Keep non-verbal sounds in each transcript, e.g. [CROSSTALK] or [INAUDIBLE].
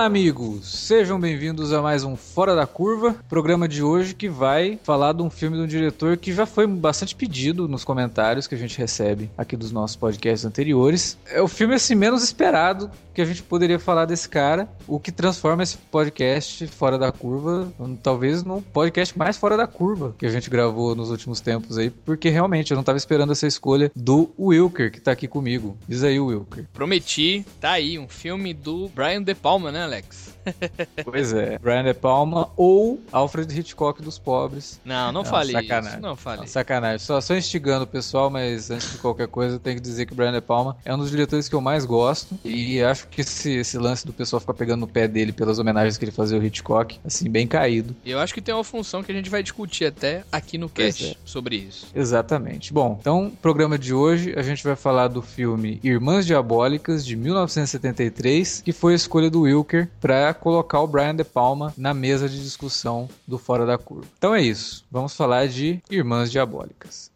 Olá, amigos! Sejam bem-vindos a mais um Fora da Curva, programa de hoje que vai falar de um filme de um diretor que já foi bastante pedido nos comentários que a gente recebe aqui dos nossos podcasts anteriores. É o filme assim menos esperado que a gente poderia falar desse cara, o que transforma esse podcast Fora da Curva, talvez no podcast mais fora da curva que a gente gravou nos últimos tempos aí, porque realmente eu não estava esperando essa escolha do Wilker, que tá aqui comigo. Diz aí, Wilker. Prometi, tá aí, um filme do Brian De Palma, né, Alex? [LAUGHS] pois é. Brian De Palma ou Alfred Hitchcock dos pobres. Não, não, não fale sacanagem. isso. Não fale. Não, sacanagem. Só, só instigando o pessoal, mas antes de qualquer coisa, eu tenho que dizer que Brian De Palma é um dos diretores que eu mais gosto. E acho que esse, esse lance do pessoal ficar pegando no pé dele pelas homenagens que ele fazia ao Hitchcock, assim, bem caído. Eu acho que tem uma função que a gente vai discutir até aqui no cast é. sobre isso. Exatamente. Bom, então, programa de hoje, a gente vai falar do filme Irmãs Diabólicas, de 1973, que foi a escolha do Wilker para colocar o Brian De Palma na mesa de discussão do Fora da Curva. Então é isso. Vamos falar de Irmãs Diabólicas.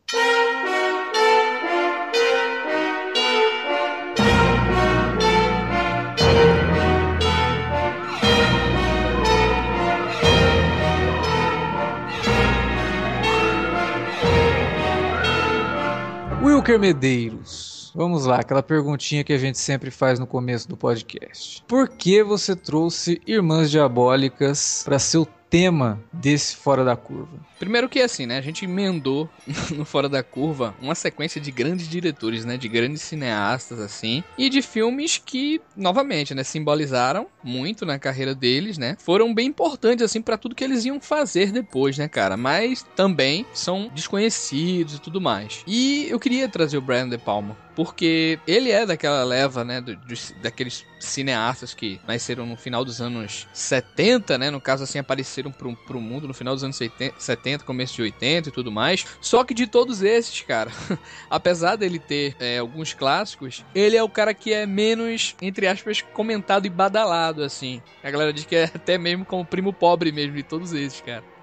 Wilker Medeiros Vamos lá, aquela perguntinha que a gente sempre faz no começo do podcast. Por que você trouxe Irmãs Diabólicas para seu tema desse Fora da Curva? Primeiro que assim, né? A gente emendou [LAUGHS] no Fora da Curva uma sequência de grandes diretores, né? De grandes cineastas, assim. E de filmes que, novamente, né? Simbolizaram muito na carreira deles, né? Foram bem importantes, assim, para tudo que eles iam fazer depois, né, cara? Mas também são desconhecidos e tudo mais. E eu queria trazer o Brian De Palma porque ele é daquela leva, né, do, do, daqueles cineastas que nasceram no final dos anos 70, né, no caso assim, apareceram pro, pro mundo no final dos anos 70, começo de 80 e tudo mais, só que de todos esses, cara, [LAUGHS] apesar dele ter é, alguns clássicos, ele é o cara que é menos, entre aspas, comentado e badalado, assim, a galera diz que é até mesmo como primo pobre mesmo de todos esses, cara.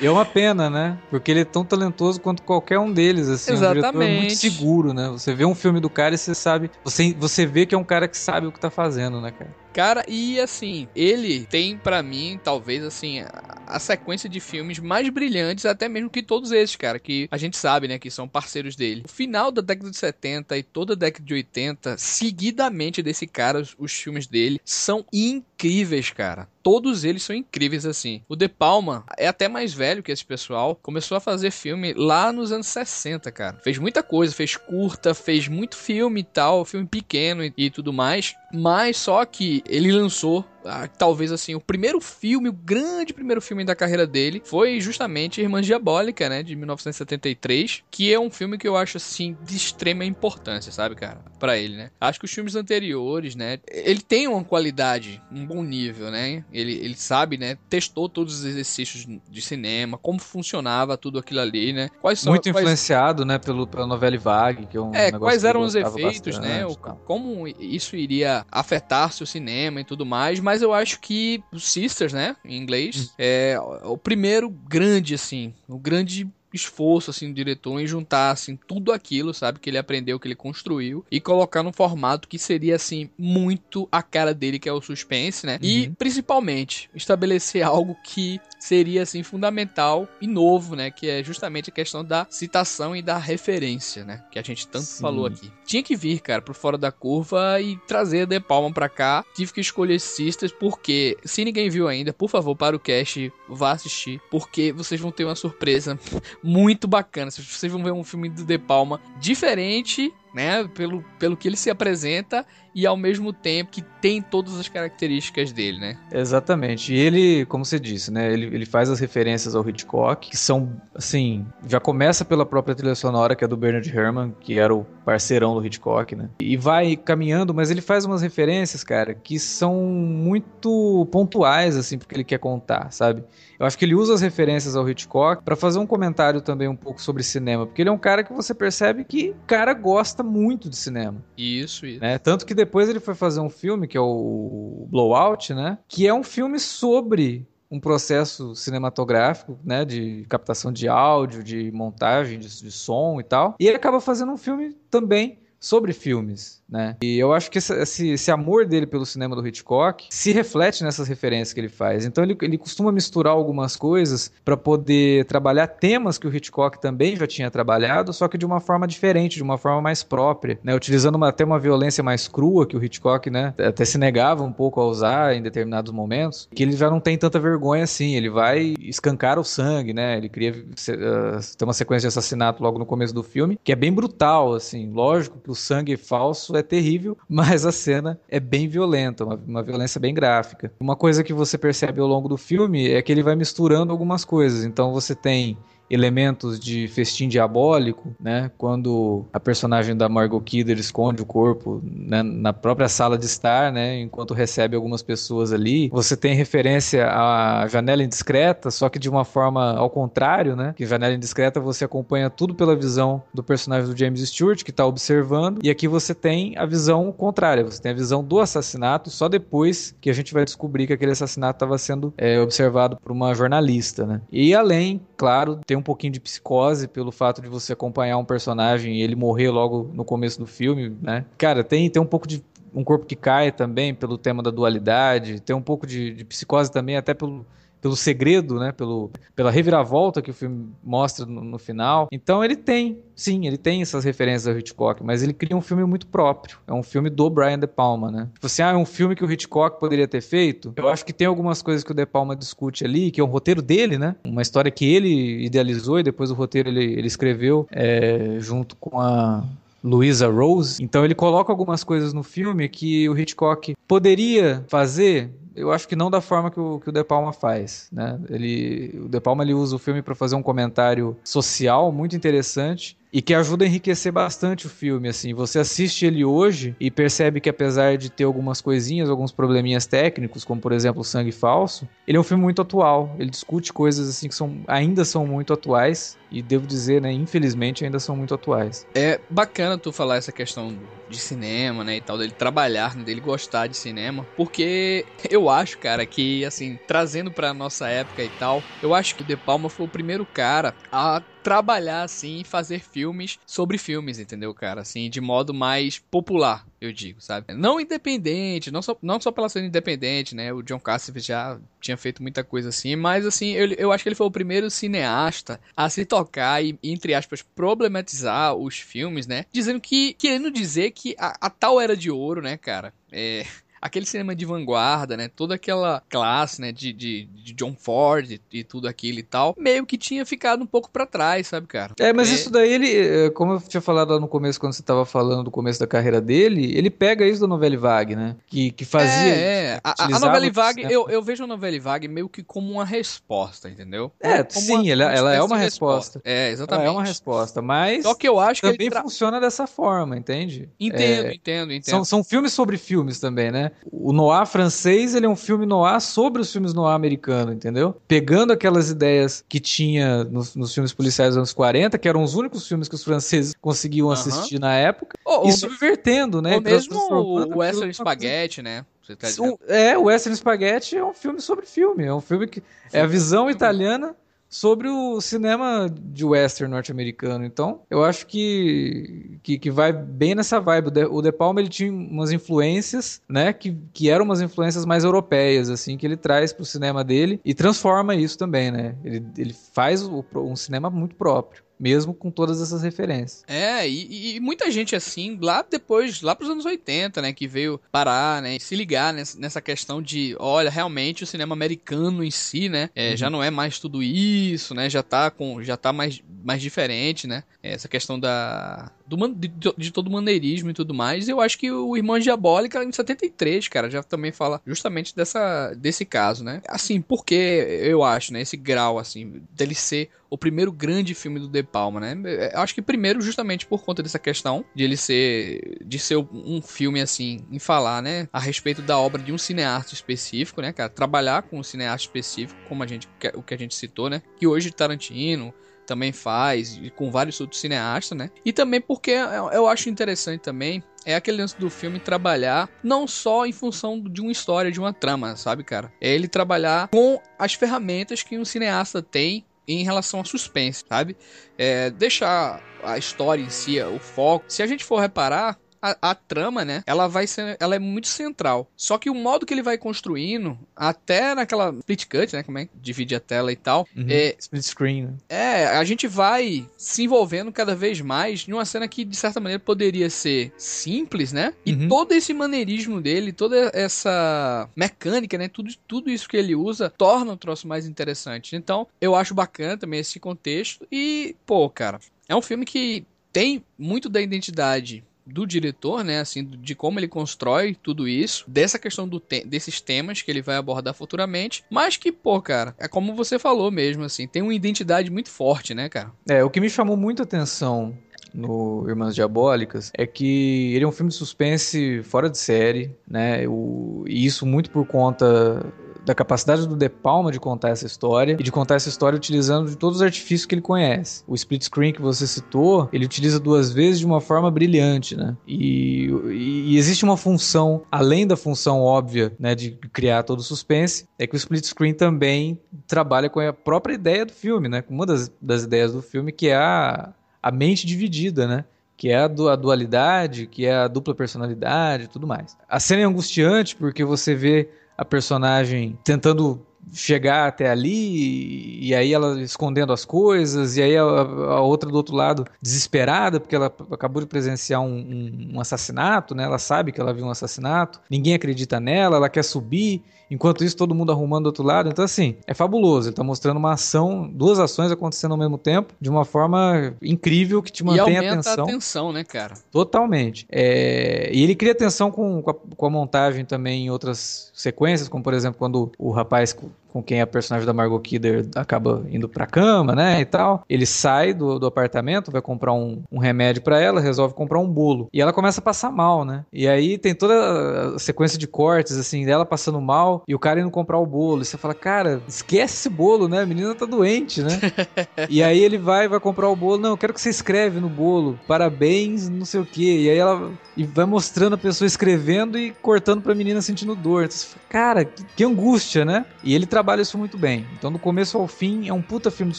É uma pena, né? Porque ele é tão talentoso quanto qualquer um deles, assim. Exatamente. Um é muito seguro, né? Você vê um filme do cara e você sabe... Você, você vê que é um cara que sabe o que tá fazendo, né, cara? Cara, e assim, ele tem para mim, talvez assim, a, a, sequência de filmes mais brilhantes, até mesmo que todos esses, cara, que a gente sabe, né, que são parceiros dele. O final da década de 70 e toda a década de 80, seguidamente desse cara, os, os filmes dele são incríveis, cara. Todos eles são incríveis assim. O De Palma é até mais velho que esse pessoal. Começou a fazer filme lá nos anos 60, cara. Fez muita coisa, fez curta, fez muito filme e tal, filme pequeno e, e tudo mais. Mas só que ele lançou ah, talvez assim, o primeiro filme, o grande primeiro filme da carreira dele foi justamente Irmãs Diabólica, né, de 1973, que é um filme que eu acho assim de extrema importância, sabe, cara, para ele, né? Acho que os filmes anteriores, né, ele tem uma qualidade, um bom nível, né? Ele, ele sabe, né, testou todos os exercícios de cinema, como funcionava tudo aquilo ali, né? Quais são Muito quais... influenciado, né, pelo pela novela Vague, que é um É, quais eram os efeitos, né? O, como isso iria afetar-se o cinema e tudo mais, mas mas eu acho que o Sisters, né, em inglês, hum. é o primeiro grande, assim, o grande esforço assim do diretor em juntar assim tudo aquilo, sabe, que ele aprendeu, que ele construiu e colocar num formato que seria assim muito a cara dele, que é o suspense, né? Uhum. E principalmente estabelecer [LAUGHS] algo que seria assim fundamental e novo, né, que é justamente a questão da citação e da referência, né, que a gente tanto Sim. falou aqui. Tinha que vir, cara, pro fora da curva e trazer De Palma pra cá. Tive que escolher Sisters porque se ninguém viu ainda, por favor, para o cast, vá assistir, porque vocês vão ter uma surpresa muito bacana. Vocês vão ver um filme do De Palma diferente né? Pelo, pelo que ele se apresenta e ao mesmo tempo que tem todas as características dele, né? Exatamente. E ele, como você disse, né? Ele, ele faz as referências ao Hitchcock, que são, assim, já começa pela própria trilha sonora, que é do Bernard Herrmann, que era o parceirão do Hitchcock, né? E vai caminhando, mas ele faz umas referências, cara, que são muito pontuais, assim, porque ele quer contar, sabe? Eu acho que ele usa as referências ao Hitchcock para fazer um comentário também um pouco sobre cinema, porque ele é um cara que você percebe que o cara gosta muito de cinema. Isso, isso. Né? Tanto que depois ele foi fazer um filme que é o Blowout, né? Que é um filme sobre um processo cinematográfico, né, de captação de áudio, de montagem de, de som e tal. E ele acaba fazendo um filme também sobre filmes né? E eu acho que esse, esse, esse, amor dele pelo cinema do Hitchcock se reflete nessas referências que ele faz. Então ele, ele costuma misturar algumas coisas para poder trabalhar temas que o Hitchcock também já tinha trabalhado, só que de uma forma diferente, de uma forma mais própria, né? Utilizando uma, até uma violência mais crua que o Hitchcock, né? Até se negava um pouco a usar em determinados momentos, que ele já não tem tanta vergonha assim. Ele vai escancar o sangue, né? Ele cria uh, tem uma sequência de assassinato logo no começo do filme que é bem brutal, assim. Lógico que o sangue falso é terrível, [LAUGHS] mas a cena é bem violenta, uma, uma violência bem gráfica. Uma coisa que você percebe ao longo do filme é que ele vai misturando algumas coisas. Então você tem elementos de festim diabólico, né? Quando a personagem da Margot Kidder esconde o corpo né, na própria sala de estar, né? Enquanto recebe algumas pessoas ali. Você tem referência à janela indiscreta, só que de uma forma ao contrário, né? Que janela indiscreta você acompanha tudo pela visão do personagem do James Stewart, que está observando, e aqui você tem a visão contrária, você tem a visão do assassinato só depois que a gente vai descobrir que aquele assassinato estava sendo é, observado por uma jornalista, né? E além, claro, tem um pouquinho de psicose pelo fato de você acompanhar um personagem e ele morrer logo no começo do filme, né? Cara, tem, tem um pouco de um corpo que cai também pelo tema da dualidade, tem um pouco de, de psicose também até pelo pelo segredo, né? Pelo, pela reviravolta que o filme mostra no, no, final. Então ele tem, sim, ele tem essas referências ao Hitchcock, mas ele cria um filme muito próprio. É um filme do Brian De Palma, né? Tipo assim, ah, é um filme que o Hitchcock poderia ter feito. Eu acho que tem algumas coisas que o De Palma discute ali, que é um roteiro dele, né? Uma história que ele idealizou e depois o roteiro ele, ele escreveu é, junto com a Louisa Rose. Então ele coloca algumas coisas no filme que o Hitchcock poderia fazer eu acho que não da forma que o, que o De Palma faz, né? Ele, o De Palma ele usa o filme para fazer um comentário social muito interessante e que ajuda a enriquecer bastante o filme, assim. Você assiste ele hoje e percebe que apesar de ter algumas coisinhas, alguns probleminhas técnicos, como por exemplo o Sangue Falso, ele é um filme muito atual. Ele discute coisas assim que são, ainda são muito atuais e devo dizer, né, infelizmente ainda são muito atuais. É bacana tu falar essa questão de cinema, né, e tal, dele trabalhar, dele gostar de cinema, porque eu acho, cara, que assim, trazendo pra nossa época e tal, eu acho que o De Palma foi o primeiro cara a trabalhar assim e fazer filmes sobre filmes, entendeu, cara? Assim, de modo mais popular, eu digo, sabe? Não independente, não só, não só pela cena independente, né? O John Cassavetes já tinha feito muita coisa assim, mas assim, eu, eu acho que ele foi o primeiro cineasta a se tocar e, entre aspas, problematizar os filmes, né? Dizendo que, querendo dizer que a, a tal era de ouro, né, cara? É, aquele cinema de vanguarda, né? Toda aquela classe, né? De, de, de John Ford e, e, tudo aquilo e tal, meio que tinha ficado um pouco para trás, sabe, cara? É, mas é... isso daí, ele, é, como eu tinha falado lá no começo, quando você tava falando do começo da carreira dele, ele pega isso da novela Vague, né? Que, que fazia. É, é. A, a novela Vague, eu, eu vejo a novela Vague meio que como uma resposta, entendeu? É, como sim, uma, ela, ela é uma resposta. resposta. É, exatamente. Ela é uma resposta, mas. Só que eu acho que. Também tra... funciona dessa forma, entende? Entendo, é, entendo, entendo. São, são filmes sobre filmes também, né? O noir francês, ele é um filme noir sobre os filmes noir americano, entendeu? Pegando aquelas ideias que tinha nos, nos filmes policiais dos anos 40, que eram os únicos filmes que os franceses conseguiam assistir na época, e subvertendo, né? Ou mesmo o Western Spaghetti, né? Tá é, o Western Spaghetti é um filme sobre filme. É um filme que é a visão italiana sobre o cinema de western norte-americano. Então, eu acho que, que, que, vai bem nessa vibe. O De, o de Palma ele tinha umas influências, né, que, que eram umas influências mais europeias, assim, que ele traz pro cinema dele e transforma isso também, né? Ele, ele faz o, um cinema muito próprio mesmo com todas essas referências. É, e, e, muita gente assim, lá depois, lá pros anos 80, né, que veio parar, né, se ligar nessa, nessa questão de, olha, realmente o cinema americano em si, né, é, uhum. já não é mais tudo isso, né, já tá com, já tá mais, mais diferente, né, essa questão da, do, de, de todo o maneirismo e tudo mais, eu acho que o Irmão Diabólica em 73, cara, já também fala justamente dessa, desse caso, né, assim, porque eu acho, né, esse grau, assim, dele ser o primeiro grande filme do De Palma, né? Eu acho que primeiro justamente por conta dessa questão de ele ser de ser um filme assim, em falar, né, a respeito da obra de um cineasta específico, né, cara, trabalhar com um cineasta específico, como a gente o que a gente citou, né, que hoje Tarantino também faz, e com vários outros cineastas, né? E também porque eu acho interessante também é aquele lance do filme trabalhar não só em função de uma história, de uma trama, sabe, cara? É ele trabalhar com as ferramentas que um cineasta tem em relação a suspense, sabe? É, deixar a história em si, o foco. Se a gente for reparar, a, a, trama, né? Ela vai ser. Ela é muito central. Só que o modo que ele vai construindo, até naquela split cut, né? Como é que divide a tela e tal. Uhum. É, split screen, né? É, a gente vai se envolvendo cada vez mais em uma cena que, de certa maneira, poderia ser simples, né? E uhum. todo esse maneirismo dele, toda essa mecânica, né? Tudo, tudo isso que ele usa torna o troço mais interessante. Então, eu acho bacana também esse contexto. E, pô, cara, é um filme que tem muito da identidade do diretor, né, assim, de como ele constrói tudo isso, dessa questão do te desses temas que ele vai abordar futuramente, mas que, pô, cara, é como você falou mesmo, assim, tem uma identidade muito forte, né, cara? É, o que me chamou muito atenção no Irmãs Diabólicas é que ele é um filme de suspense fora de série, né? O, e isso muito por conta da capacidade do De Palma de contar essa história e de contar essa história utilizando de todos os artifícios que ele conhece. O split screen que você citou, ele utiliza duas vezes de uma forma brilhante, né? E, e, existe uma função, além da função óbvia, né, de criar todo o suspense, é que o split screen também trabalha com a própria ideia do filme, né? Uma das, das ideias do filme que é a, a mente dividida, né? que é a dualidade, que é a dupla personalidade e tudo mais. A cena é angustiante porque você vê a personagem tentando chegar até ali e aí ela escondendo as coisas e aí a, a, outra do outro lado desesperada porque ela acabou de presenciar um, um, um, assassinato, né? Ela sabe que ela viu um assassinato, ninguém acredita nela, ela quer subir Enquanto isso, todo mundo arrumando do outro lado. Então, assim, é fabuloso. Ele tá mostrando uma ação, duas ações acontecendo ao mesmo tempo, de uma forma incrível que te mantém e a atenção. a atenção, né, cara? Totalmente. É... E ele cria tensão com, com a, com, a, montagem também em outras sequências, como por exemplo, quando o rapaz com quem a personagem da Margot Kidder acaba indo pra cama, né, e tal. Ele sai do, do apartamento, vai comprar um, um remédio para ela, resolve comprar um bolo. E ela começa a passar mal, né? E aí tem toda a sequência de cortes, assim, dela passando mal e o cara indo comprar o bolo. E você fala, cara, esquece esse bolo, né? A menina tá doente, né? [LAUGHS] e aí ele vai, vai comprar o bolo. Não, eu quero que você escreve no bolo. Parabéns, não sei o quê. E aí ela e vai mostrando a pessoa escrevendo e cortando pra menina sentindo dor. Então, você fala, cara, que, que angústia, né? E ele trabalha isso muito bem. Então, do começo ao fim, é um puta filme de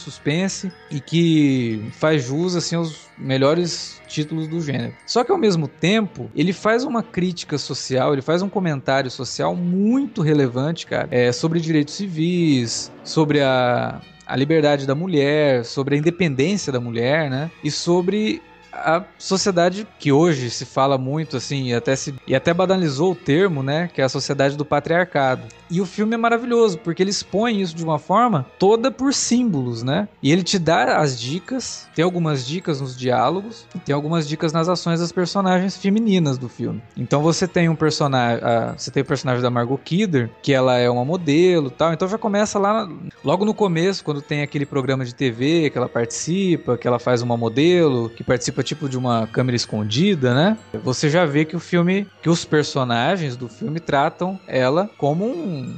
suspense e que faz jus, assim, aos melhores títulos do gênero. Só que ao mesmo tempo, ele faz uma crítica social, ele faz um comentário social muito relevante, cara, é, sobre direitos civis, sobre a, a liberdade da mulher, sobre a independência da mulher, né? E sobre a sociedade que hoje se fala muito assim, e até, se, e até banalizou o termo, né? Que é a sociedade do patriarcado. E o filme é maravilhoso, porque ele expõe isso de uma forma toda por símbolos, né? E ele te dá as dicas, tem algumas dicas nos diálogos, tem algumas dicas nas ações das personagens femininas do filme. Então você tem um personagem, você tem o personagem da Margot Kidder, que ela é uma modelo, tal. Então já começa lá logo no começo, quando tem aquele programa de TV que ela participa, que ela faz uma modelo, que participa tipo de uma câmera escondida, né? Você já vê que o filme, que os personagens do filme tratam ela como um,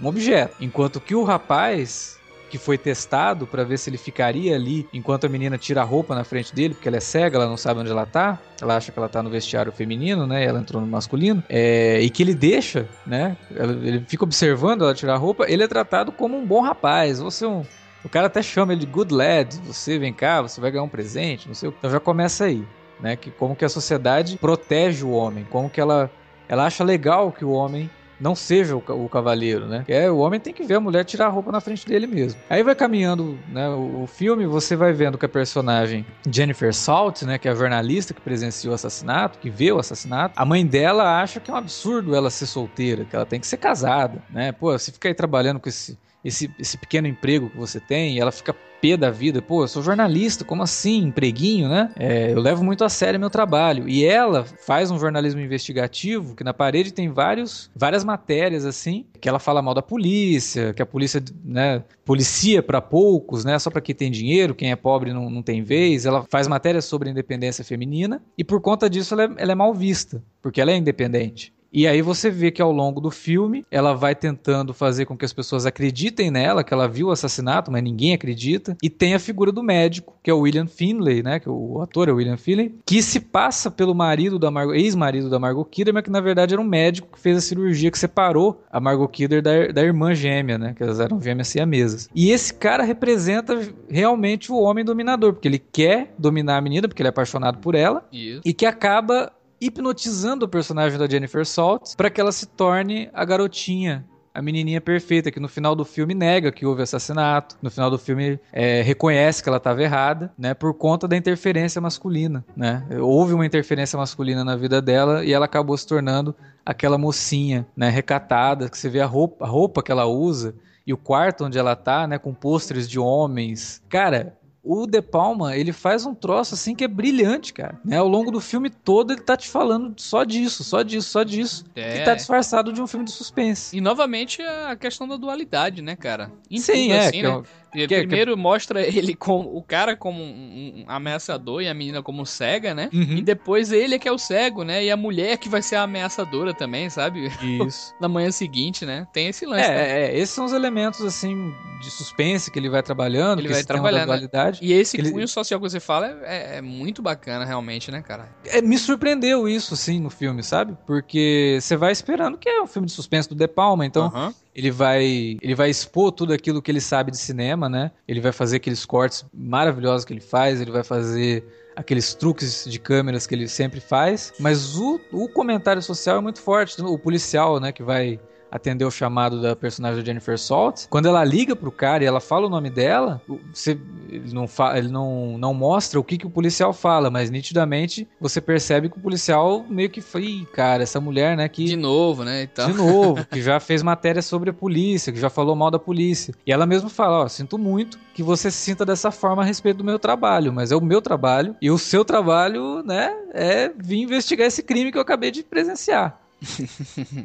um objeto, enquanto que o rapaz que foi testado para ver se ele ficaria ali enquanto a menina tira a roupa na frente dele, porque ela é cega, ela não sabe onde ela tá. Ela acha que ela tá no vestiário feminino, né? Ela entrou no masculino. É, e que ele deixa, né? Ele fica observando ela tirar a roupa. Ele é tratado como um bom rapaz. Você é um, o cara até chama ele de good lad, você vem cá, você vai ganhar um presente, não sei o que. Então já começa aí, né? Que como que a sociedade protege o homem, como que ela ela acha legal que o homem não seja o, cavaleiro, né? É, o homem tem que ver a mulher tirar a roupa na frente dele mesmo. Aí vai caminhando, né, o, o filme, você vai vendo que a personagem Jennifer Salt, né, que é a jornalista que presenciou o assassinato, que vê o assassinato, a mãe dela acha que é um absurdo ela ser solteira, que ela tem que ser casada, né? Pô, você fica aí trabalhando com esse esse, esse pequeno emprego que você tem, e ela fica pé da vida. Pô, eu sou jornalista, como assim? Empreguinho, né? É, eu levo muito a sério meu trabalho. E ela faz um jornalismo investigativo, que na parede tem vários, várias matérias, assim, que ela fala mal da polícia, que a polícia, né, policia para poucos, né, só para quem tem dinheiro, quem é pobre não, não tem vez. Ela faz matérias sobre independência feminina, e por conta disso ela é, ela é mal vista, porque ela é independente. E aí você vê que ao longo do filme ela vai tentando fazer com que as pessoas acreditem nela, que ela viu o assassinato, mas ninguém acredita. E tem a figura do médico, que é o William Finlay, né? Que o ator é o William Finlay, que se passa pelo marido da Margot, ex-marido da Margot Kidder, mas que na verdade era um médico que fez a cirurgia que separou a Margot Kidder da, da irmã gêmea, né? Que elas eram gêmeas siamesas. E esse cara representa realmente o homem dominador, porque ele quer dominar a menina, porque ele é apaixonado por ela, Isso. e que acaba hipnotizando o personagem da Jennifer Saltz para que ela se torne a garotinha a menininha perfeita, que no final do filme nega que houve assassinato, no final do filme é, reconhece que ela estava errada, né, por conta da interferência masculina, né? Houve uma interferência masculina na vida dela e ela acabou se tornando aquela mocinha, né, recatada, que você vê a roupa, a roupa que ela usa e o quarto onde ela tá, né, com pôsteres de homens. Cara, o De Palma, ele faz um troço assim que é brilhante, cara. Né? Ao longo do filme todo, ele tá te falando só disso, só disso, só disso. É. Que tá disfarçado de um filme de suspense. E novamente a questão da dualidade, né, cara? Em Sim, tudo, é. assim, que né? é o- Ele que é- primeiro mostra ele como o cara como um, um ameaçador e a menina como cega, né? Uhum. E depois ele é que é o cego, né? E a mulher que vai ser a ameaçadora também, sabe? Isso. [LAUGHS] Na manhã seguinte, né? Tem esse lance. né? É, é, é, esses são os elementos, assim, de suspense que ele vai trabalhando, Ele que vai tema da trabalhando, né? Dualidade. E esse Ele- cunho social que você fala é, é- é muito bacana, realmente, né, cara? É, me surpreendeu isso, assim, no filme, sabe? Porque você vai esperando que é um filme de suspense do De Palma, então Aham. ele vai ele vai expor tudo aquilo que ele sabe de cinema, né? Ele vai fazer aqueles cortes maravilhosos que ele faz, ele vai fazer aqueles truques de câmeras que ele sempre faz, mas o, o comentário social é muito forte. O policial, né, que vai atender o chamado da personagem da Jennifer Salt, quando ela liga pro cara e ela fala o nome dela, você, ele, não, fa, ele não, não mostra o que, que o policial fala, mas nitidamente você percebe que o policial meio que foi, "Ih, cara, essa mulher, né, que De novo, né? E tal. de novo, [LAUGHS] que já fez matéria sobre a polícia, que já falou mal da polícia. E ela mesma fala, ó, sinto muito que você se sinta dessa forma a respeito do meu trabalho, mas é o meu trabalho e o seu trabalho, né, é vir investigar esse crime que eu acabei de presenciar.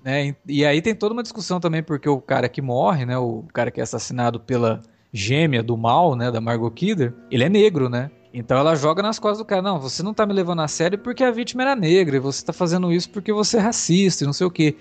Né? [LAUGHS] E aí tem toda uma discussão também porque o cara que morre, né, o cara que é assassinado pela gêmea do mal, né, da Margot Kidder, ele é negro, né? Então ela joga nas costas do cara, não, você não tá me levando a sério porque a vítima era negra, e você tá fazendo isso porque você é racista e não sei o quê.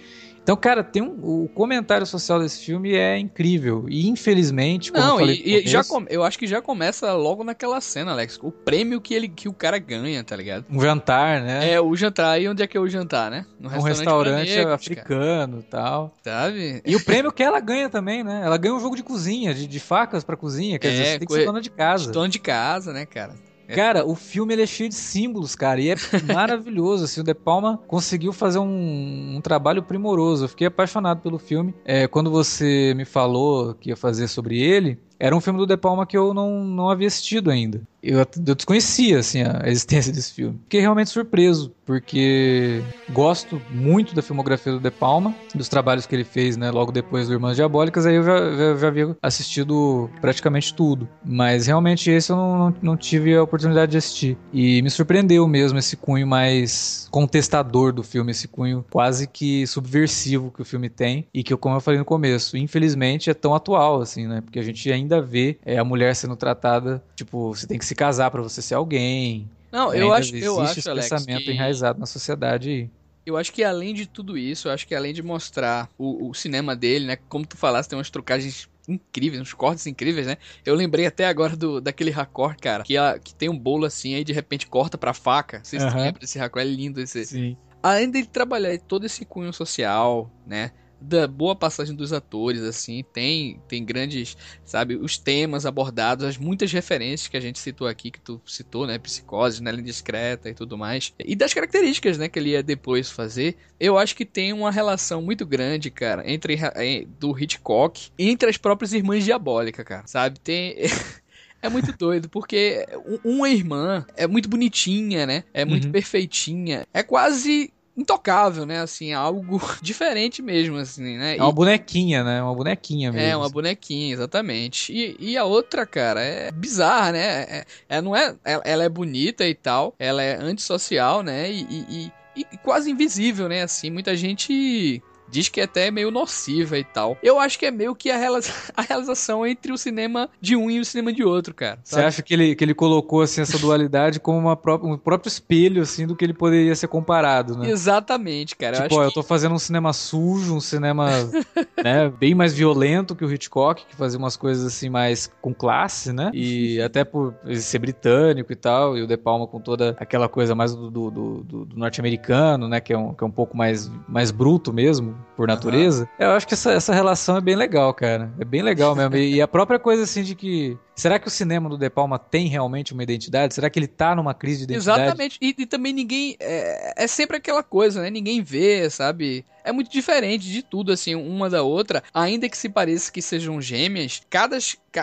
Então, cara, tem um, o comentário social desse filme é incrível. E infelizmente, como eu Não, falei e, e já começo, com- eu acho que já começa logo naquela cena, Alex. O prêmio que, ele, que o cara ganha, tá ligado? um jantar, né? É, o jantar. E onde é que é o jantar, né? No um restaurante negros, africano e tal. sabe? E o prêmio que ela ganha também, né? Ela ganha um jogo de cozinha, de, de facas pra cozinha. Quer É, dizer, você tem que ser dona de casa. Dono de casa, né, cara? Cara, o filme ele é cheio de símbolos, cara, e é [LAUGHS] maravilhoso. Assim, o De Palma conseguiu fazer um, um trabalho primoroso. Eu fiquei apaixonado pelo filme. É, quando você me falou que ia fazer sobre ele, era um filme do De Palma que eu não, não havia assistido ainda. Eu, eu desconhecia assim, a existência [LAUGHS] desse filme. Fiquei realmente surpreso, porque gosto muito da filmografia do De Palma, dos trabalhos que ele fez né, logo depois do Irmãs Diabólicas, aí eu já, já, já havia assistido praticamente tudo. Mas realmente esse eu não, não, não tive a oportunidade de assistir. E me surpreendeu mesmo esse cunho mais contestador do filme, esse cunho quase que subversivo que o filme tem, e que, como eu falei no começo, infelizmente é tão atual, assim, né? Porque a gente ainda vê é, a mulher sendo tratada, tipo, você tem que se casar pra você ser alguém. Não, eu Ainda acho, eu acho, esse Alex, pensamento que... enraizado na sociedade aí. Eu acho que além de tudo isso, eu acho que além de mostrar o, o cinema dele, né? Como tu falaste, tem umas trocagens incríveis, uns cortes incríveis, né? Eu lembrei até agora do daquele raccord, cara, que, a, que tem um bolo assim, aí de repente corta pra faca. Vocês Aham. lembram desse raccord? É lindo esse. Sim. Além dele trabalhar todo esse cunho social, né? Da boa passagem dos atores, assim, tem tem grandes, sabe, os temas abordados, as muitas referências que a gente citou aqui, que tu citou, né, psicose, né, discreta e tudo mais, e das características, né, que ele ia depois fazer, eu acho que tem uma relação muito grande, cara, entre eh, do Hitchcock entre as próprias irmãs diabólicas, cara, sabe, tem [LAUGHS] É muito doido, porque um- uma irmã é muito bonitinha, né? É muito Uhum. perfeitinha. É quase intocável, né? Assim, algo [LAUGHS] diferente mesmo, assim, né? É uma bonequinha, né? Uma bonequinha mesmo. É, uma bonequinha, exatamente. E, e a outra, cara, é bizarra, né? É, é- não é, ela, ela é bonita e tal, ela é antissocial, né? E, e, e- e quase invisível, né? Assim, muita gente diz que é até meio nociva e tal. Eu acho que é meio que a, [LAUGHS] a realização entre o cinema de um e o cinema de outro, cara. Você acha que ele, que ele colocou assim, essa dualidade como uma pró um próprio espelho assim, do que ele poderia ser comparado, né? Exatamente, cara. Tipo, eu, ó, que... eu tô fazendo um cinema sujo, um cinema [LAUGHS] né, bem mais violento que o Hitchcock, que fazia umas coisas assim mais com classe, né? E até por ser britânico e tal, e o De Palma com toda aquela coisa mais do, do, do, do norte-americano, né? Que é, um, que é um pouco mais, mais bruto mesmo, por natureza. Uhum. Eu acho que essa, essa relação é bem legal, cara. É bem legal mesmo. e, e a própria coisa assim de que Será que o cinema do De Palma tem realmente uma identidade? Será que ele tá numa crise de identidade? Exatamente. E, e também ninguém. É, é, sempre aquela coisa, né? Ninguém vê, sabe? É muito diferente de tudo, assim, uma da outra. Ainda que se pareça que sejam gêmeas, cada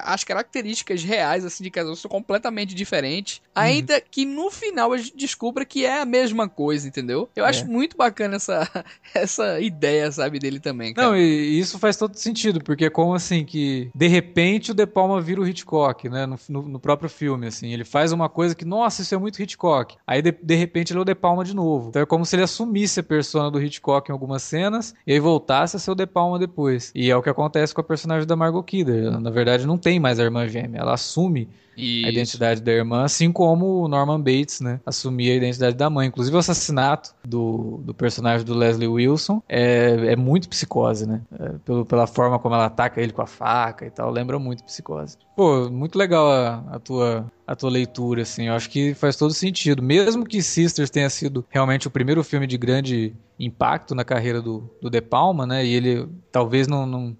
as características reais, assim, de casal são completamente diferentes. Ainda uhum. que no final a gente descubra que é a mesma coisa, entendeu? Eu é. acho muito bacana essa, [LAUGHS] essa ideia, sabe, dele também. Cara. Não, e isso faz todo sentido, porque é como assim que de repente o De Palma vira o Hitchcock Hitchcock, né? No, no, no, próprio filme, assim. Ele faz uma coisa que, nossa, isso é muito Hitchcock. Aí, de, de repente, ele é o De Palma de novo. Então é como se ele assumisse a persona do Hitchcock em algumas cenas e aí voltasse a ser o De Palma depois. E é o que acontece com a personagem da Margot Kidder. Na verdade, não tem mais a irmã gêmea. Ela assume isso. a identidade da irmã, assim como o Norman Bates, né, assumia a identidade da mãe. Inclusive o assassinato do, do personagem do Leslie Wilson é, é muito psicose, né? É, pelo, pela forma como ela ataca ele com a faca e tal, lembra muito psicose. Pô, muito legal a, a tua a tua leitura, assim. Eu acho que faz todo sentido. Mesmo que Sisters tenha sido realmente o primeiro filme de grande impacto na carreira do, do De Palma, né? E ele talvez não, não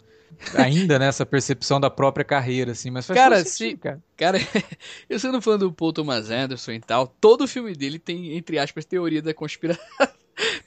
ainda nessa percepção da própria carreira, assim, mas faz cara, sentido, se, cara. Cara, [LAUGHS] eu sendo fã do Paul Thomas Anderson e tal, todo filme dele tem, entre aspas, teoria da conspiração.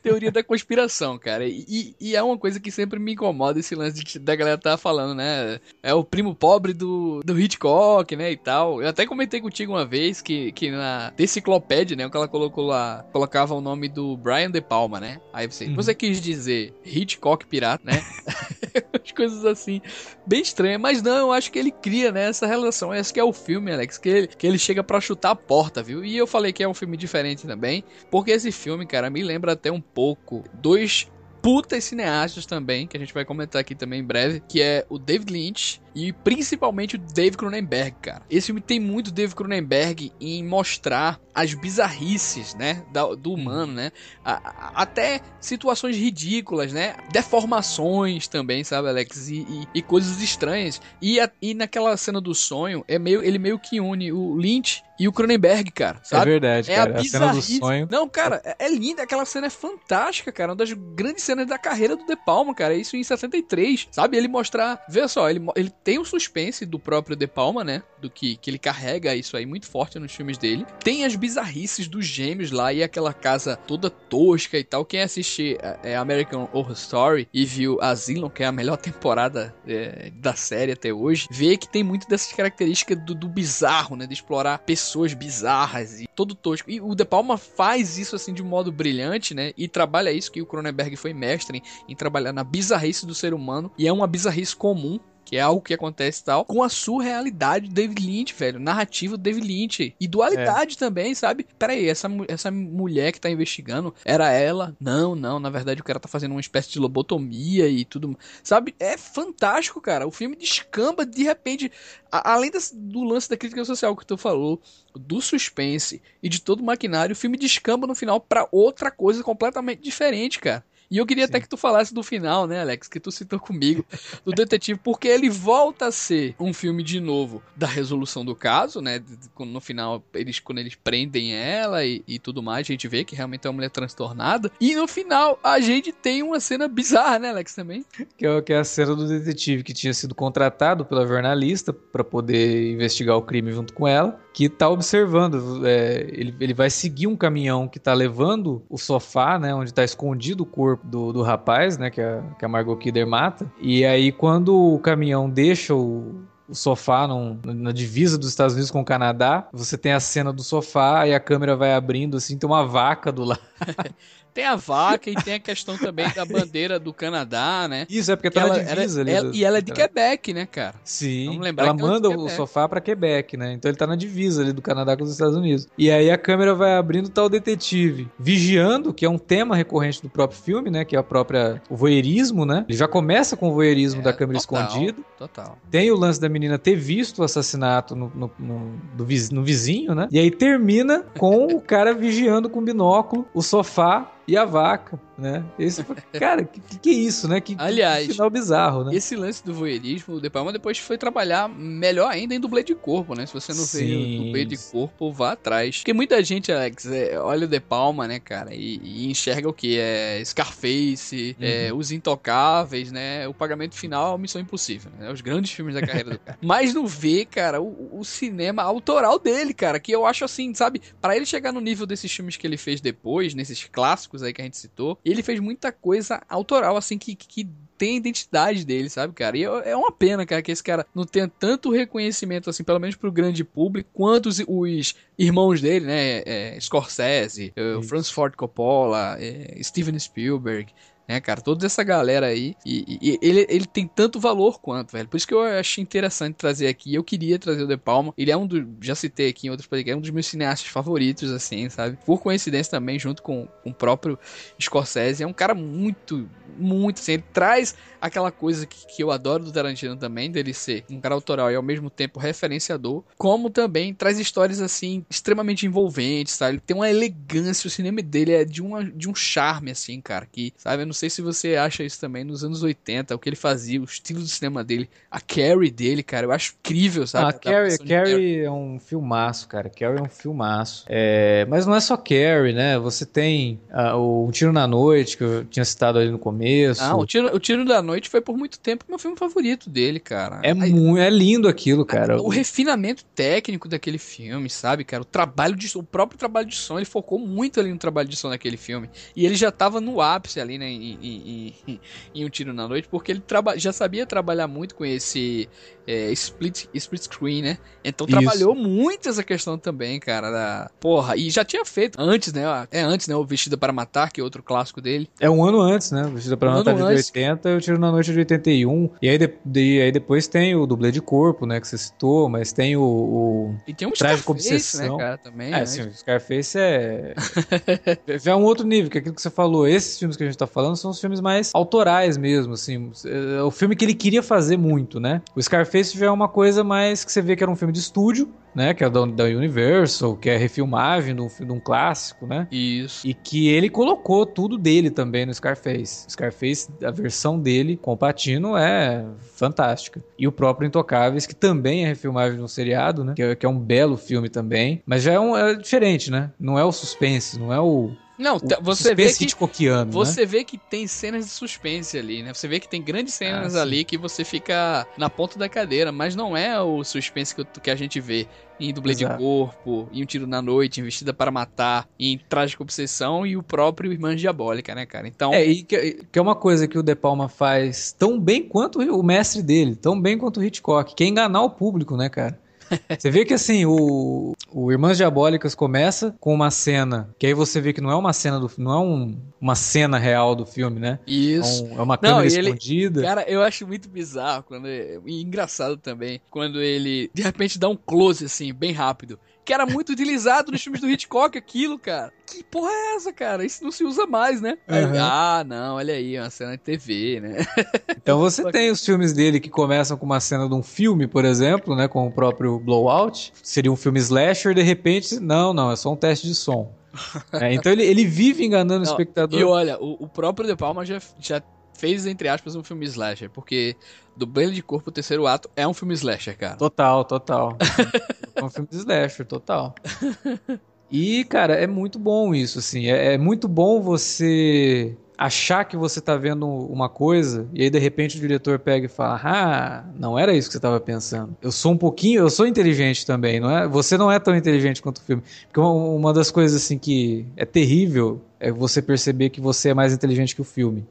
Teoria da conspiração, cara. E, e, é uma coisa que sempre me incomoda esse lance de, da galera tá falando, né? É o primo pobre do, do Hitchcock, né? E tal. Eu até comentei contigo uma vez que, que na enciclopédia, né? O que ela colocou lá, colocava o nome do Brian De Palma, né? Aí você, uhum. você quis dizer Hitchcock pirata, né? [LAUGHS] As coisas assim, bem estranhas. Mas não, eu acho que ele cria, né? Essa relação. Esse que é o filme, Alex. Que ele, que ele chega para chutar a porta, viu? E eu falei que é um filme diferente também. Porque esse filme, cara, me lembra até um pouco dois putas cineastas também, que a gente vai comentar aqui também em breve, que é o David Lynch e principalmente o Dave Cronenberg, cara. Esse filme tem muito Dave Cronenberg em mostrar as bizarrices, né, do humano, né? Até situações ridículas, né? Deformações também, sabe, Alex? E, e, e coisas estranhas. E, a, e naquela cena do sonho, é meio, ele meio que une o Lynch e o Cronenberg, cara. Sabe? É verdade, é cara. A, a cena do sonho. Não, cara, é, é, linda. Aquela cena é fantástica, cara. Uma das grandes cenas da carreira do De Palma, cara. Isso em 63, sabe? Ele mostrar. Vê só, ele, ele tem o suspense do próprio De Palma, né? Do que, que ele carrega isso aí muito forte nos filmes dele. Tem as bizarrices dos gêmeos lá e aquela casa toda tosca e tal. Quem assiste é, é American Horror Story e viu Asylum, que é a melhor [LAUGHS] temporada é, da série até hoje, vê que tem muito dessas características do, do bizarro, né? De explorar pessoas bizarras e todo tosco. E o De Palma faz isso assim de um modo brilhante, né? E trabalha isso que o Cronenberg foi mestre em, em trabalhar na bizarrice do ser humano. E é uma bizarrice comum que é algo que acontece tal, com a surrealidade do David Lynch, velho, narrativa do David Lynch e dualidade é. também, sabe? Peraí, essa, essa mulher que tá investigando, era ela? Não, não, na verdade o cara tá fazendo uma espécie de lobotomia e tudo, sabe? É fantástico, cara. O filme descamba de repente, a, além das, do lance da crítica social que tu falou, do suspense e de todo o maquinário, o filme descamba no final para outra coisa completamente diferente, cara. E eu queria Sim. até que tu falasse do final, né, Alex, que tu citou comigo, do detetive, porque ele volta a ser um filme de novo da resolução do caso, né? No final, eles quando eles prendem ela e, e tudo mais, a gente vê que realmente é uma mulher transtornada. E no final, a gente tem uma cena bizarra, né, Alex, também? Que é, que é a cena do detetive que tinha sido contratado pela jornalista para poder investigar o crime junto com ela que tá observando. É, ele, ele vai seguir um caminhão que tá levando o sofá, né? Onde tá escondido o corpo do, do rapaz, né? Que a, que a Margot Kidder mata. E aí, quando o caminhão deixa o, o sofá num, na divisa dos Estados Unidos com o Canadá. Você tem a cena do sofá e a câmera vai abrindo, assim, tem uma vaca do lado. [LAUGHS] Tem a vaca e tem a questão também da bandeira do Canadá, né? Isso, é porque tá ela, na divisa ela, ali. ela, e ela é de Quebec, né, cara? Sim. Vamos lembrar ela que ela é manda o sofá pra Quebec, né? Então ele tá na divisa ali do Canadá com os Estados Unidos. E aí a câmera vai abrindo tá o detetive vigiando, que é um tema recorrente do próprio filme, né? Que é a própria o voyeurismo, né? Ele já começa com o voyeurismo É, da câmera total, escondida. Total. Tem o lance da menina ter visto o assassinato no, no, no- no vizinho, né? E aí termina com o cara vigiando com binóculo o sofá e a vaca, né? Esse, [LAUGHS] cara, que, que que é isso, né? Que, que Aliás, final bizarro, né? Esse lance do voyeurismo, o De Palma depois foi trabalhar melhor ainda em dublê de corpo, né? Se você não vê Sim. o dublê de corpo, vá atrás. Porque muita gente, Alex, é, olha o De Palma, né, cara, e, e enxerga o que? É Scarface, é, Uhum. Os Intocáveis, né? O Pagamento Final, Missão Impossível, né? Os grandes filmes da carreira do cara. [LAUGHS] Mas não vê, cara, o, o cinema autoral dele, cara, que eu acho assim, sabe? Pra ele chegar no nível desses filmes que ele fez depois, nesses clássicos aí que a gente citou, ele fez muita coisa autoral, assim, que, que, tem a identidade dele, sabe, cara? E é uma pena, cara, que esse cara não tenha tanto reconhecimento, assim, pelo menos pro grande público, quanto os, os irmãos dele, né? É, Scorsese, é, o Isso. Francis Ford Coppola, é, Steven Spielberg. Né, cara, toda essa galera aí, e, e- ele, ele tem tanto valor quanto, velho. Por isso que eu achei interessante trazer aqui. Eu queria trazer o De Palma. Ele é um dos, já citei aqui em outros podcasts, é um dos meus cineastas favoritos, assim, sabe? Por coincidência também, junto com, com o próprio Scorsese. É um cara muito, muito, assim, ele traz aquela coisa que, que eu adoro do Tarantino também, dele ser um cara autoral e ao mesmo tempo referenciador, como também traz histórias, assim, extremamente envolventes, sabe? Ele tem uma elegância, o cinema dele é de, uma, de um charme, assim, cara, que, sabe? Eu não sei se você acha isso também nos anos 80, o que ele fazia, o estilo do cinema dele, a Carrie dele, cara, eu acho incrível, sabe? Ah, A Carrie, Carrie. Carrie é um filmaço, cara. Carrie é um filmaço. É, mas não é só Carrie, né? Você tem ah, o Tiro na Noite, que eu tinha citado ali no começo. Ah, o tiro, o tiro da Noite foi por muito tempo meu filme favorito dele, cara. é, Aí- muito, é lindo aquilo, cara. O refinamento técnico daquele filme, sabe, cara? O trabalho de o próprio trabalho de som, ele focou muito ali no trabalho de som daquele filme. E ele já tava no ápice ali, né, em, em, [LAUGHS] Um Tiro na Noite, porque ele já sabia trabalhar muito com esse é, split, split screen, né? Então Isso. trabalhou muito essa questão também, cara. Da... Porra, e já tinha feito antes, né? É antes, né? O Vestida para Matar, que é outro clássico dele. É um ano antes, né? Vestida pra Um Matar de antes. 80 e o Tiro na Noite de 81. E aí, de, de- aí depois tem o dublê de corpo, né? Que você citou, mas tem o. o... E tem um Trágica Scarface, né, cara, também. É, né? sim, o Scarface é. [LAUGHS] Já é um outro nível, que é aquilo que você falou. Esses filmes que a gente tá falando são os filmes mais autorais mesmo, assim. É o filme que ele queria fazer muito, né? O Scarface já é uma coisa mais que você vê que era um filme de estúdio, né? Que é da, da Universal, que é refilmagem de um, de um clássico, né? Isso. E que ele colocou tudo dele também no Scarface. Scarface, a versão dele com o Patino é fantástica. E o próprio Intocáveis, que também é refilmagem de um seriado, né? Que é, que é um belo filme também. Mas já é, um, é diferente, né? Não é o suspense, não é o, Não, o tá- você vê que Hitchcockiano, né? Você vê que tem cenas de suspense ali, né? Você vê que tem grandes cenas Ah, ali que você fica na ponta da cadeira, mas não é o suspense que, que a gente vê em dublê de Exato. corpo, em Um Tiro na Noite, em Vestida para Matar, em Trágica Obsessão e o próprio Irmã Diabólica, né, cara? Então, É, e que, que é uma coisa que o De Palma faz tão bem quanto o mestre dele, tão bem quanto o Hitchcock, que é enganar o público, né, cara? [LAUGHS] Você vê que assim, o, o Irmãs Diabólicas começa com uma cena, que aí você vê que não é uma cena do não é um- uma cena real do filme, né? É, isso. um- é uma câmera ele- escondida. Cara, eu acho muito bizarro quando e engraçado também quando ele de repente dá um close assim, bem rápido, que era muito utilizado nos filmes do Hitchcock aquilo, cara. Que porra é essa, cara? Isso não se usa mais, né? Aí, Aham. ah, não, olha aí, é uma cena de TV, né? [LAUGHS] Então você tem os filmes dele que começam com uma cena de um filme, por exemplo, né, com o próprio Blowout. Seria um filme slasher, de repente, não, não, é só um teste de som. [LAUGHS] É, então ele, ele vive enganando o Não, espectador. E olha, o, o próprio De Palma já, já fez, entre aspas, um filme slasher, porque do Brilho de Corpo, o terceiro ato, é um filme slasher, cara. Total, total. [LAUGHS] um filme de slasher, total. E, cara, é muito bom isso, assim. É, é muito bom você achar que você tá vendo uma coisa e aí de repente o diretor pega e fala: "Ah, não era isso que você tava pensando. Eu sou um pouquinho, eu sou inteligente também, não é? Você não é tão inteligente quanto o filme". Porque uma, uma das coisas assim que é terrível é você perceber que você é mais inteligente que o filme.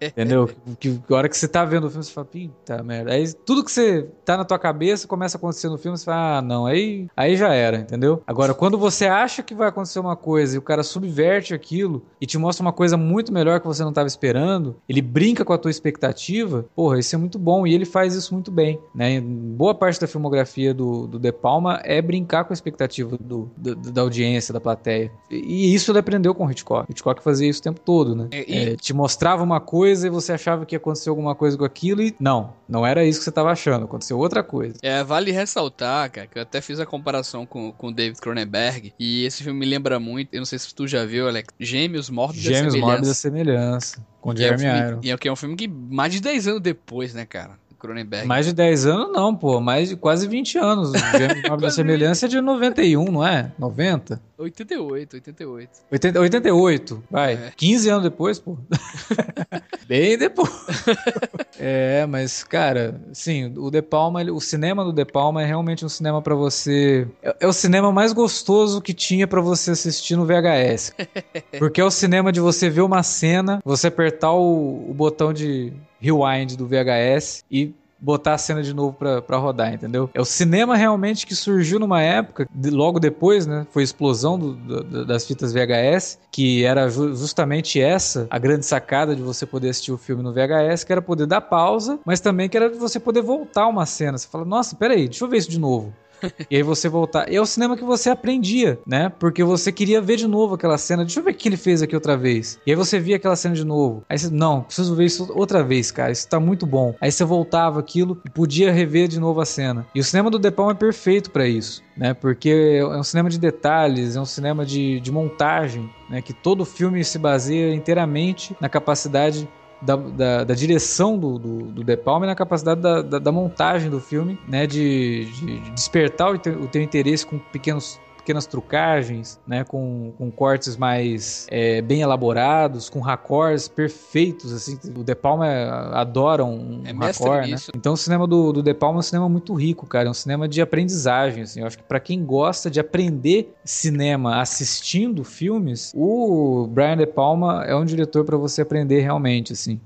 Entendeu? Que, que a hora que você tá vendo o filme, você fala, puta merda. Aí tudo que você tá na tua cabeça começa a acontecer no filme, você fala, ah, não, aí, aí já era, entendeu? Agora, quando você acha que vai acontecer uma coisa e o cara subverte aquilo e te mostra uma coisa muito melhor que você não tava esperando, ele brinca com a tua expectativa, porra, isso é muito bom. E ele faz isso muito bem, né? Boa parte da filmografia do, do De Palma é brincar com a expectativa do, do da audiência, da plateia. E, e, isso ele aprendeu com o Hitchcock. Hitchcock fazia isso o tempo todo, né? É, é, te mostrava uma coisa e você achava que ia acontecer alguma coisa com aquilo e não, não era isso que você estava achando, aconteceu outra coisa. É, vale ressaltar, cara, que eu até fiz a comparação com, com David Cronenberg e esse filme me lembra muito, eu não sei se tu já viu, Alex, Gêmeos Mortos Gêmeos da Semelhança. Mortos da Semelhança, com Jeremy é um filme, E é, é um filme que mais de 10 anos depois, né, cara? Cronenberg. Mais de 10 anos não, pô. Mais de quase 20 anos. [LAUGHS] O da Semelhança é de 91, não é? 90? 88, 88. 80, 88, vai. É. 15 anos depois, pô. [LAUGHS] Bem depois. é, mas, cara, sim, o De Palma, o cinema do De Palma é realmente um cinema para você. É, é, o cinema mais gostoso que tinha para você assistir no VHS. [LAUGHS] Porque é o cinema de você ver uma cena, você apertar o, o botão de rewind do VHS e botar a cena de novo para rodar, entendeu? É o cinema realmente que surgiu numa época, de, logo depois, né? Foi a explosão do, do, das fitas VHS, que era ju justamente essa a grande sacada de você poder assistir o filme no VHS, que era poder dar pausa, mas também que era você poder voltar uma cena. Você fala, nossa, peraí, deixa eu ver isso de novo. [LAUGHS] e aí você voltar. E é o cinema que você aprendia, né? Porque você queria ver de novo aquela cena. Deixa eu ver o que ele fez aqui outra vez. E aí você via aquela cena de novo. Aí você, não, preciso ver isso outra vez, cara. Isso tá muito bom. Aí você voltava aquilo e podia rever de novo a cena. E o cinema do De Palma é perfeito para isso, né? Porque é um cinema de detalhes, é um cinema de, de montagem, né? Que todo filme se baseia inteiramente na capacidade da, da, da, direção do, do, do, De Palma e na capacidade da, da, da montagem do filme, né? De, de despertar o o teu interesse com pequenos pequenas trucagens, né, com, com cortes mais é, bem elaborados, com raccords perfeitos, assim, o De Palma adora um é raccord, né? Então o cinema do, do De Palma é um cinema muito rico, cara, é um cinema de aprendizagem, assim, eu acho que para quem gosta de aprender cinema assistindo filmes, o Brian De Palma é um diretor para você aprender realmente, assim.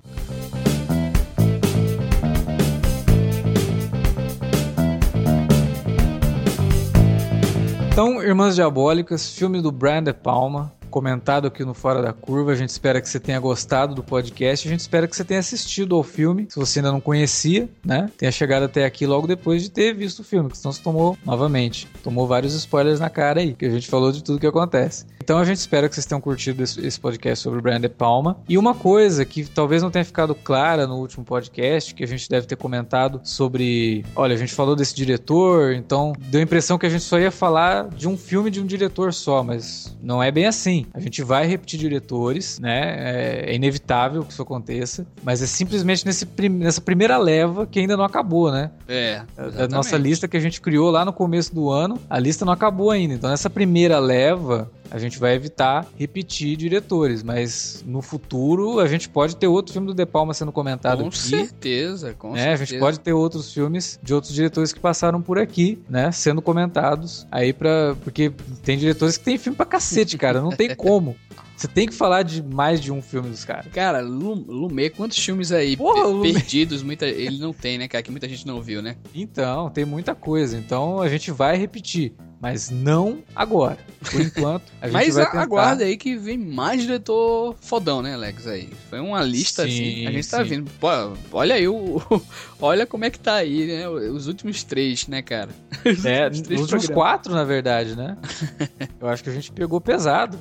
Então, Irmãs Diabólicas, filme do Brian De Palma, comentado aqui no Fora da Curva. A gente espera que você tenha gostado do podcast. A gente espera que você tenha assistido ao filme, se você ainda não conhecia, né? Tenha chegado até aqui logo depois de ter visto o filme, que senão você tomou novamente. Tomou vários spoilers na cara aí, que a gente falou de tudo que acontece. Então a gente espera que vocês tenham curtido esse podcast sobre o Brian De Palma. E uma coisa que talvez não tenha ficado clara no último podcast, que a gente deve ter comentado sobre. Olha, a gente falou desse diretor, então deu a impressão que a gente só ia falar de um filme de um diretor só, mas não é bem assim. A gente vai repetir diretores, né? É, é inevitável que isso aconteça, mas é simplesmente nesse prim nessa primeira leva que ainda não acabou, né? É. A, a nossa lista que a gente criou lá no começo do ano, a lista não acabou ainda. Então, nessa primeira leva, a gente vai evitar repetir diretores, mas no futuro a gente pode ter outro filme do De Palma sendo comentado com aqui. Certeza, com né? certeza. A gente pode ter outros filmes de outros diretores que passaram por aqui, né, sendo comentados aí para porque tem diretores que tem filme pra cacete, cara, não tem [LAUGHS] como. Você tem que falar de mais de um filme dos caras. Cara, Lumet, quantos filmes aí Porra, perdidos muita, ele não tem, né, cara? Que muita gente não viu, né? Então, tem muita coisa. Então a gente vai repetir. Mas não agora. Por enquanto, a gente Mas vai tentar... aguarda aí que vem mais diretor fodão, né, Alex? Aí. Foi uma lista sim, assim. A gente tá sim. tá vindo. Pô, olha aí o. [LAUGHS] olha como é que tá aí, né? Os últimos três, né, cara? [LAUGHS] Os é, últimos os últimos quatro, na verdade, né? [LAUGHS] Eu acho que a gente pegou pesado.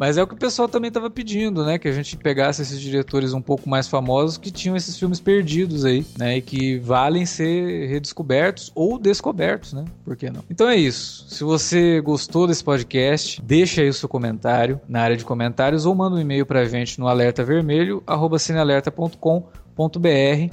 Mas é o que o pessoal também estava pedindo, né? Que a gente pegasse esses diretores um pouco mais famosos que tinham esses filmes perdidos aí, né? E que valem ser redescobertos ou descobertos, né? Por que não? Então é isso. Se você gostou desse podcast, deixa aí o seu comentário na área de comentários ou manda um e-mail pra gente no alertavermelho@cinealerta.com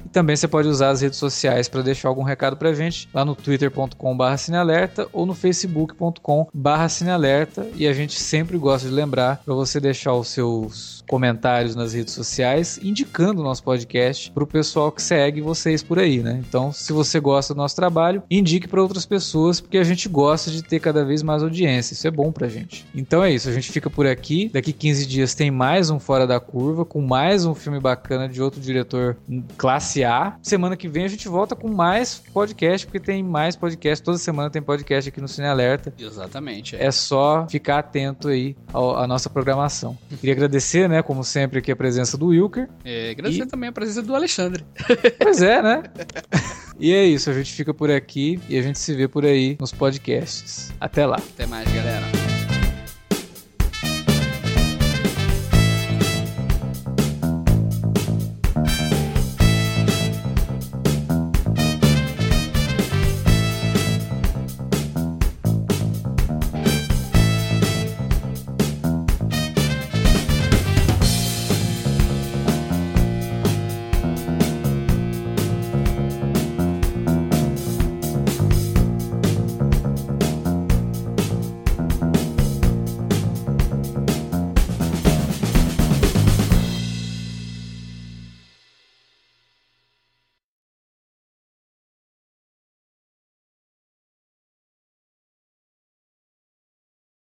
E também você pode usar as redes sociais para deixar algum recado pra gente lá no twitter.com.br cinealerta ou no facebook.com.br cinealerta. E a gente sempre gosta de lembrar para você deixar os seus comentários nas redes sociais indicando o nosso podcast para o pessoal que segue vocês por aí, né? Então, se você gosta do nosso trabalho, indique para outras pessoas, porque a gente gosta de ter cada vez mais audiência. Isso é bom pra gente. Então é isso, a gente fica por aqui. Daqui 15 dias tem mais um Fora da Curva, com mais um filme bacana de outro diretor classe A. Semana que vem a gente volta com mais podcast, porque tem mais podcast. Toda semana tem podcast aqui no Cine Alerta. Exatamente. É, é só ficar atento aí à nossa programação. Queria agradecer, né, como sempre, aqui a presença do Wilker. É, agradecer e... também a presença do Alexandre. [LAUGHS] Pois é, né? [LAUGHS] e é isso, a gente fica por aqui e a gente se vê por aí nos podcasts. Até lá. Até mais, galera.